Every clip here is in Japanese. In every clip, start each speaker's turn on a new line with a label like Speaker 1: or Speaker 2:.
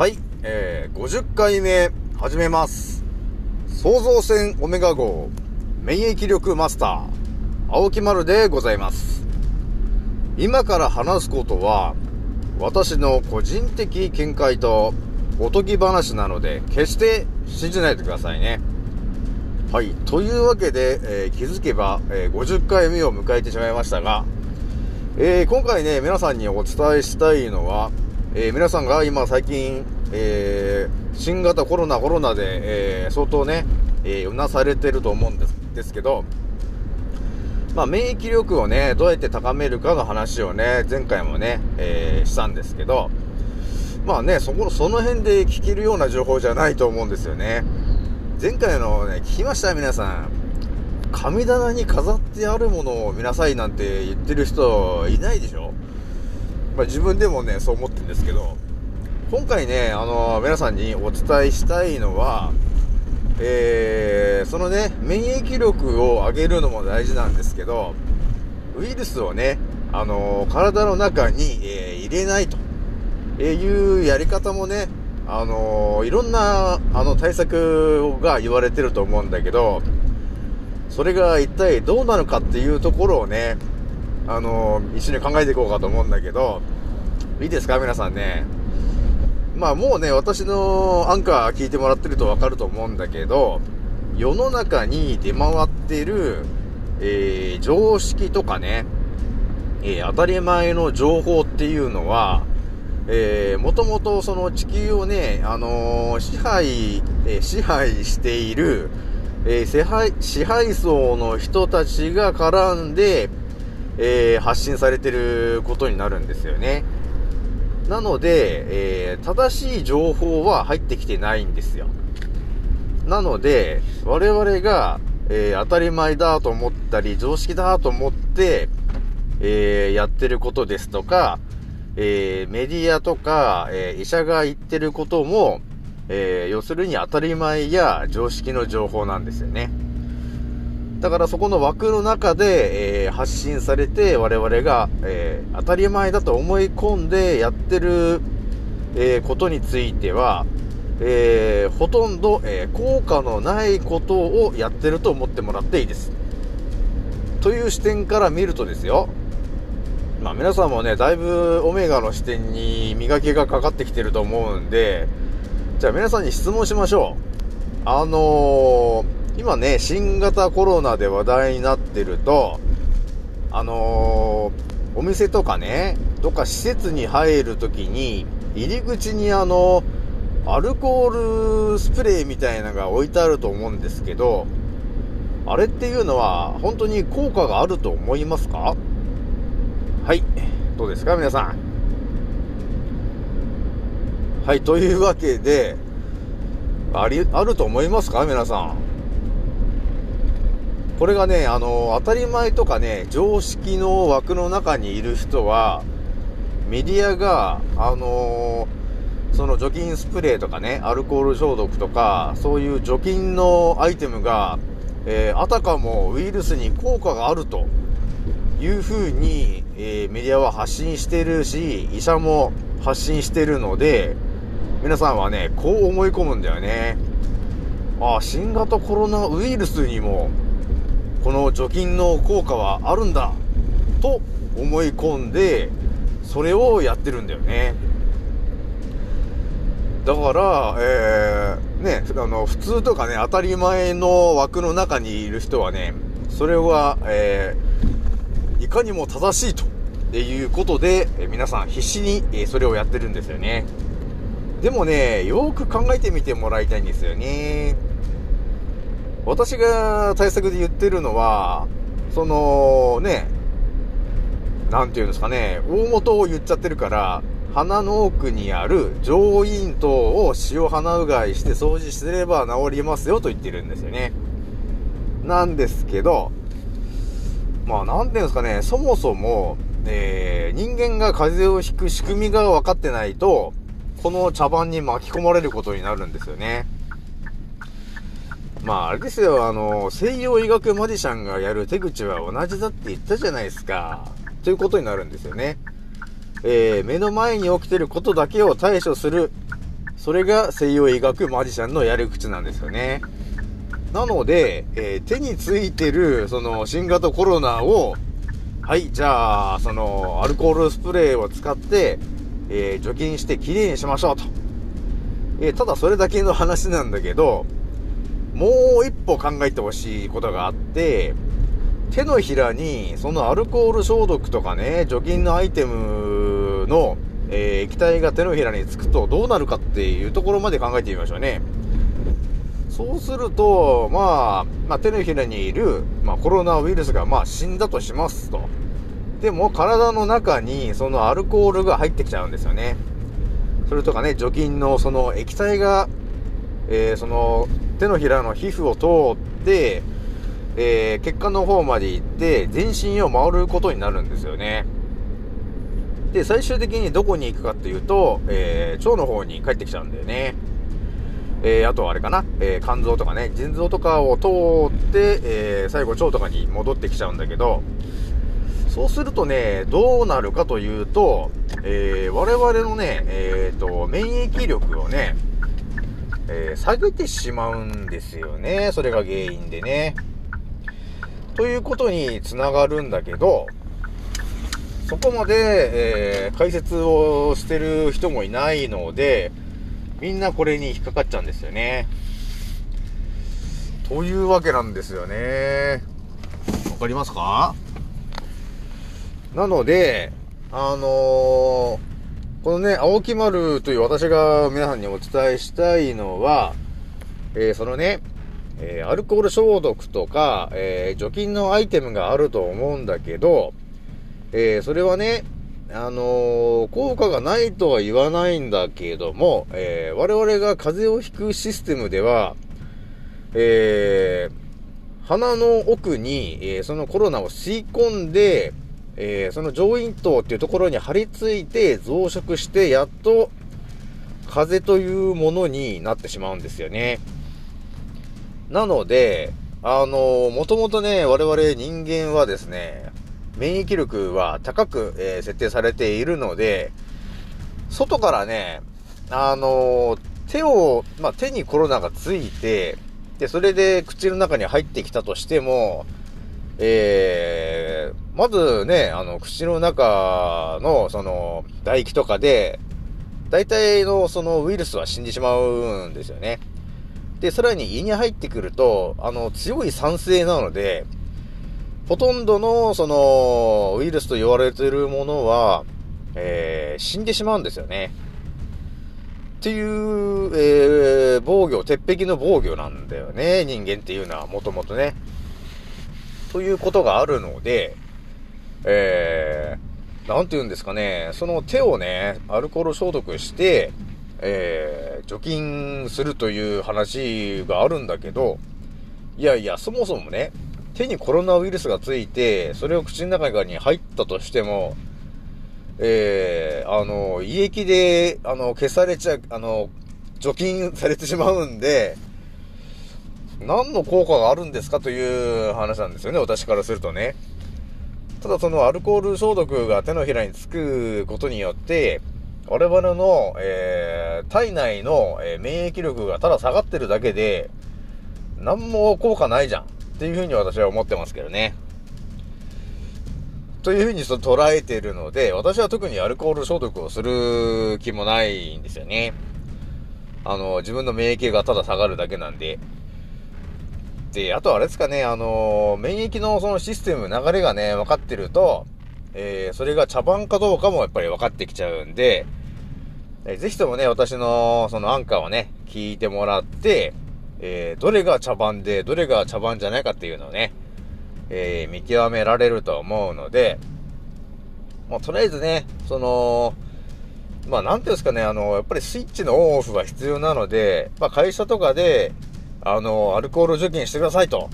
Speaker 1: はい、えー、50回目始めます。創造船オメガ号免疫力マスター青木丸でございます。今から話すことは私の個人的見解とおとぎ話なので決して信じないでくださいね。はい。というわけで、えー気づけば、えー50回目を迎えてしまいましたが、えー今回ね、皆さんにお伝えしたいのは、えー皆さんが今最近、えー新型コロナコロナで、えー相当ね、えうなされてると思うんですですけど、まあ、免疫力をね、どうやって高めるかの話をね、前回もね、えしたんですけど、まあね、そこの、その辺で聞けるような情報じゃないと思うんですよね。前回のね、聞きました皆さん。神棚に飾ってあるものを見なさいなんて言ってる人いないでしょ？まあ自分でもね、そう思ってるんですけど、今回ね、あの皆さんにお伝えしたいのは、えー、そのね、免疫力を上げるのも大事なんですけど、ウイルスをね、あの体の中に、えー入れないと、いうやり方もね、あのいろんな、あの、対策が言われてると思うんだけど、それが一体どうなのかっていうところをね、あの一緒に考えていこうかと思うんだけど、いいですか？皆さんね。まあもうね、私のアンカー聞いてもらってるとわかると思うんだけど、世の中に出回ってる、えー常識とかね、えー当たり前の情報っていうのは、えー、もともとその地球をね、あのー支配、えー支配している、えー支配、支配層の人たちが絡んで、えー発信されてることになるんですよね。なので、えー正しい情報は入ってきてないんですよ。なので、我々が、えー当たり前だと思ったり、常識だと思って、えーやってることですとか、えーメディアとか、えー医者が言ってることも、えー要するに当たり前や常識の情報なんですよね。だからそこの枠の中で、えー発信されて我々が、えー当たり前だと思い込んでやってる、えーことについては、えほとんど、え効果のないことをやってると思ってもらっていいです。という視点から見るとですよ、まあ皆さんもね、だいぶオメガの視点に磨きがかかってきてると思うんで、じゃあ皆さんに質問しましょう。あのー、今ね、新型コロナで話題になってると、あのー、お店とかね、どっか施設に入るときに、入り口にあの、アルコールスプレーみたいなのが置いてあると思うんですけど、あれっていうのは本当に効果があると思いますか？はい。どうですか皆さん？はい。というわけで、あり、あると思いますか皆さん？これがね、あの、当たり前とかね、常識の枠の中にいる人は、メディアが、あのその除菌スプレーとかね、アルコール消毒とか、そういう除菌のアイテムが、えーあたかもウイルスに効果があるというふうに、えーメディアは発信してるし、医者も発信してるので、皆さんはね、こう思い込むんだよね。あ、新型コロナウイルスにも、この除菌の効果はあるんだ、と思い込んで、それをやってるんだよね。だから、えー、ね、あの、普通とかね、当たり前の枠の中にいる人はね、それは、えー、いかにも正しいということで、皆さん必死に、それをやってるんですよね。でもね、よく考えてみてもらいたいんですよね。私が対策で言ってるのは、その、ね、なんていうんですかね、大元を言っちゃってるから、鼻の奥にある上咽頭を塩鼻うがいして掃除すれば治りますよと言ってるんですよね。なんですけど、まあなんていうんですかね、そもそも、えー、人間が風邪をひく仕組みが分かってないと、この茶番に巻き込まれることになるんですよね。まああれですよ、あの、西洋医学マジシャンがやる手口は同じだって言ったじゃないですか。ということになるんですよね。えー、目の前に起きてることだけを対処する。それが西洋医学マジシャンのやり口なんですよね。なので、えー、手についてる、その、新型コロナを、はい、じゃあ、その、アルコールスプレーを使って、えー、除菌してきれいにしましょうと。え、ただそれだけの話なんだけど、もう一歩考えてほしいことがあって、手のひらに、そのアルコール消毒とかね、除菌のアイテムの、えー、液体が手のひらにつくとどうなるかっていうところまで考えてみましょうね。そうすると、まあ、まあ、手のひらにいる、まあ、コロナウイルスが、まあ、死んだとしますと。でも、体の中に、そのアルコールが入ってきちゃうんですよね。それとかね、除菌のその液体が、えー、その、手のひらの皮膚を通って、えー、血管の方まで行って、全身を回ることになるんですよね。で、最終的にどこに行くかっていうと、えー、腸の方に帰ってきちゃうんだよね。えー、あとはあれかな、えー、肝臓とかね、腎臓とかを通って、えー、最後腸とかに戻ってきちゃうんだけど、そうするとね、どうなるかというと、え、我々のね、えーと、免疫力をね、えー、下げてしまうんですよね。それが原因でね。ということにつながるんだけど、そこまで、えー、解説をしてる人もいないので、みんなこれに引っかかっちゃうんですよね。というわけなんですよね。わかりますか？なので、あのー、このね、青木丸という私が皆さんにお伝えしたいのは、えー、そのね、えー、アルコール消毒とか、え除菌のアイテムがあると思うんだけど、え、それはね、あの、効果がないとは言わないんだけども、え、我々が風邪をひくシステムでは、え、鼻の奥に、えそのコロナを吸い込んで、えその上咽頭っていうところに張り付いて増殖して、やっと風邪というものになってしまうんですよね。なので、あのもともとね、我々人間はですね、免疫力は高く、えー、設定されているので、外からね、あの、手を、まあ、手にコロナがついて、で、それで口の中に入ってきたとしても、えー、まずね、あの、口の中の、その、唾液とかで、大体のそのウイルスは死んでしまうんですよね。で、さらに胃に入ってくると、あの、強い酸性なので、ほとんどの、その、ウイルスと言われているものは、えー、死んでしまうんですよね。っていう、えー、防御、鉄壁の防御なんだよね、人間っていうのは、もともとね。ということがあるので、えー、なんて言うんですかね、その手をね、アルコール消毒して、えー、除菌するという話があるんだけど、いやいや、そもそもね、手にコロナウイルスがついて、それを口の中に入ったとしても、えー、あの、胃液で、あの、消されちゃう、あの、除菌されてしまうんで、何の効果があるんですかという話なんですよね、私からするとね。ただそのアルコール消毒が手のひらにつくことによって、我々の、えー、体内の、えー、免疫力がただ下がってるだけで、何も効果ないじゃん。っていうふうに私は思ってますけどね。というふうに捉えているので、私は特にアルコール消毒をする気もないんですよね。あの、自分の免疫がただ下がるだけなんで。で、あとあれですかね、あの、免疫のそのシステム、流れがね、分かってると、えー、それが茶番かどうかもやっぱり分かってきちゃうんで、えー、ぜひともね、私のそのアンカーをね、聞いてもらって、えー、どれが茶番で、どれが茶番じゃないかっていうのをね、えー、見極められると思うので、まあ、とりあえずね、その、まあ、なんていうんですかね、あの、やっぱりスイッチのオンオフが必要なので、まあ、会社とかで、あの、アルコール除菌してくださいと、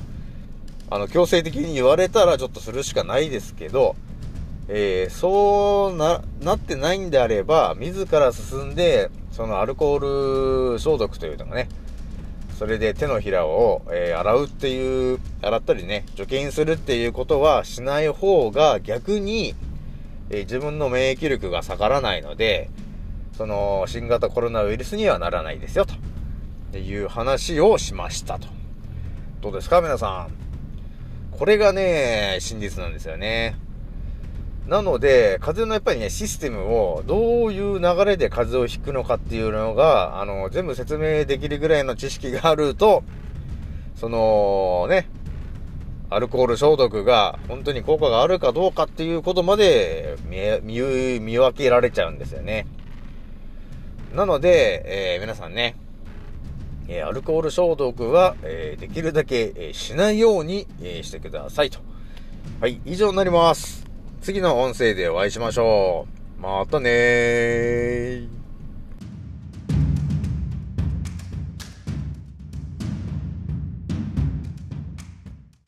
Speaker 1: あの、強制的に言われたらちょっとするしかないですけど、えー、そうな、なってないんであれば、自ら進んで、そのアルコール消毒というのがね、それで手のひらを、えー、洗うっていう、洗ったりね、除菌するっていうことはしない方が逆に、えー、自分の免疫力が下がらないので、その、新型コロナウイルスにはならないですよ、と。いう話をしましたと。どうですか、皆さん。これがね、真実なんですよね。なので、風のやっぱりね、システムをどういう流れで風を引くのかっていうのが、あの、全部説明できるぐらいの知識があると、その、ね、アルコール消毒が本当に効果があるかどうかっていうことまで見見見分けられちゃうんですよね。なので、えー、皆さんね、え、アルコール消毒は、え、できるだけ、えしないように、えしてくださいと。はい、以上になります。次の音声でお会いしましょう。またねー。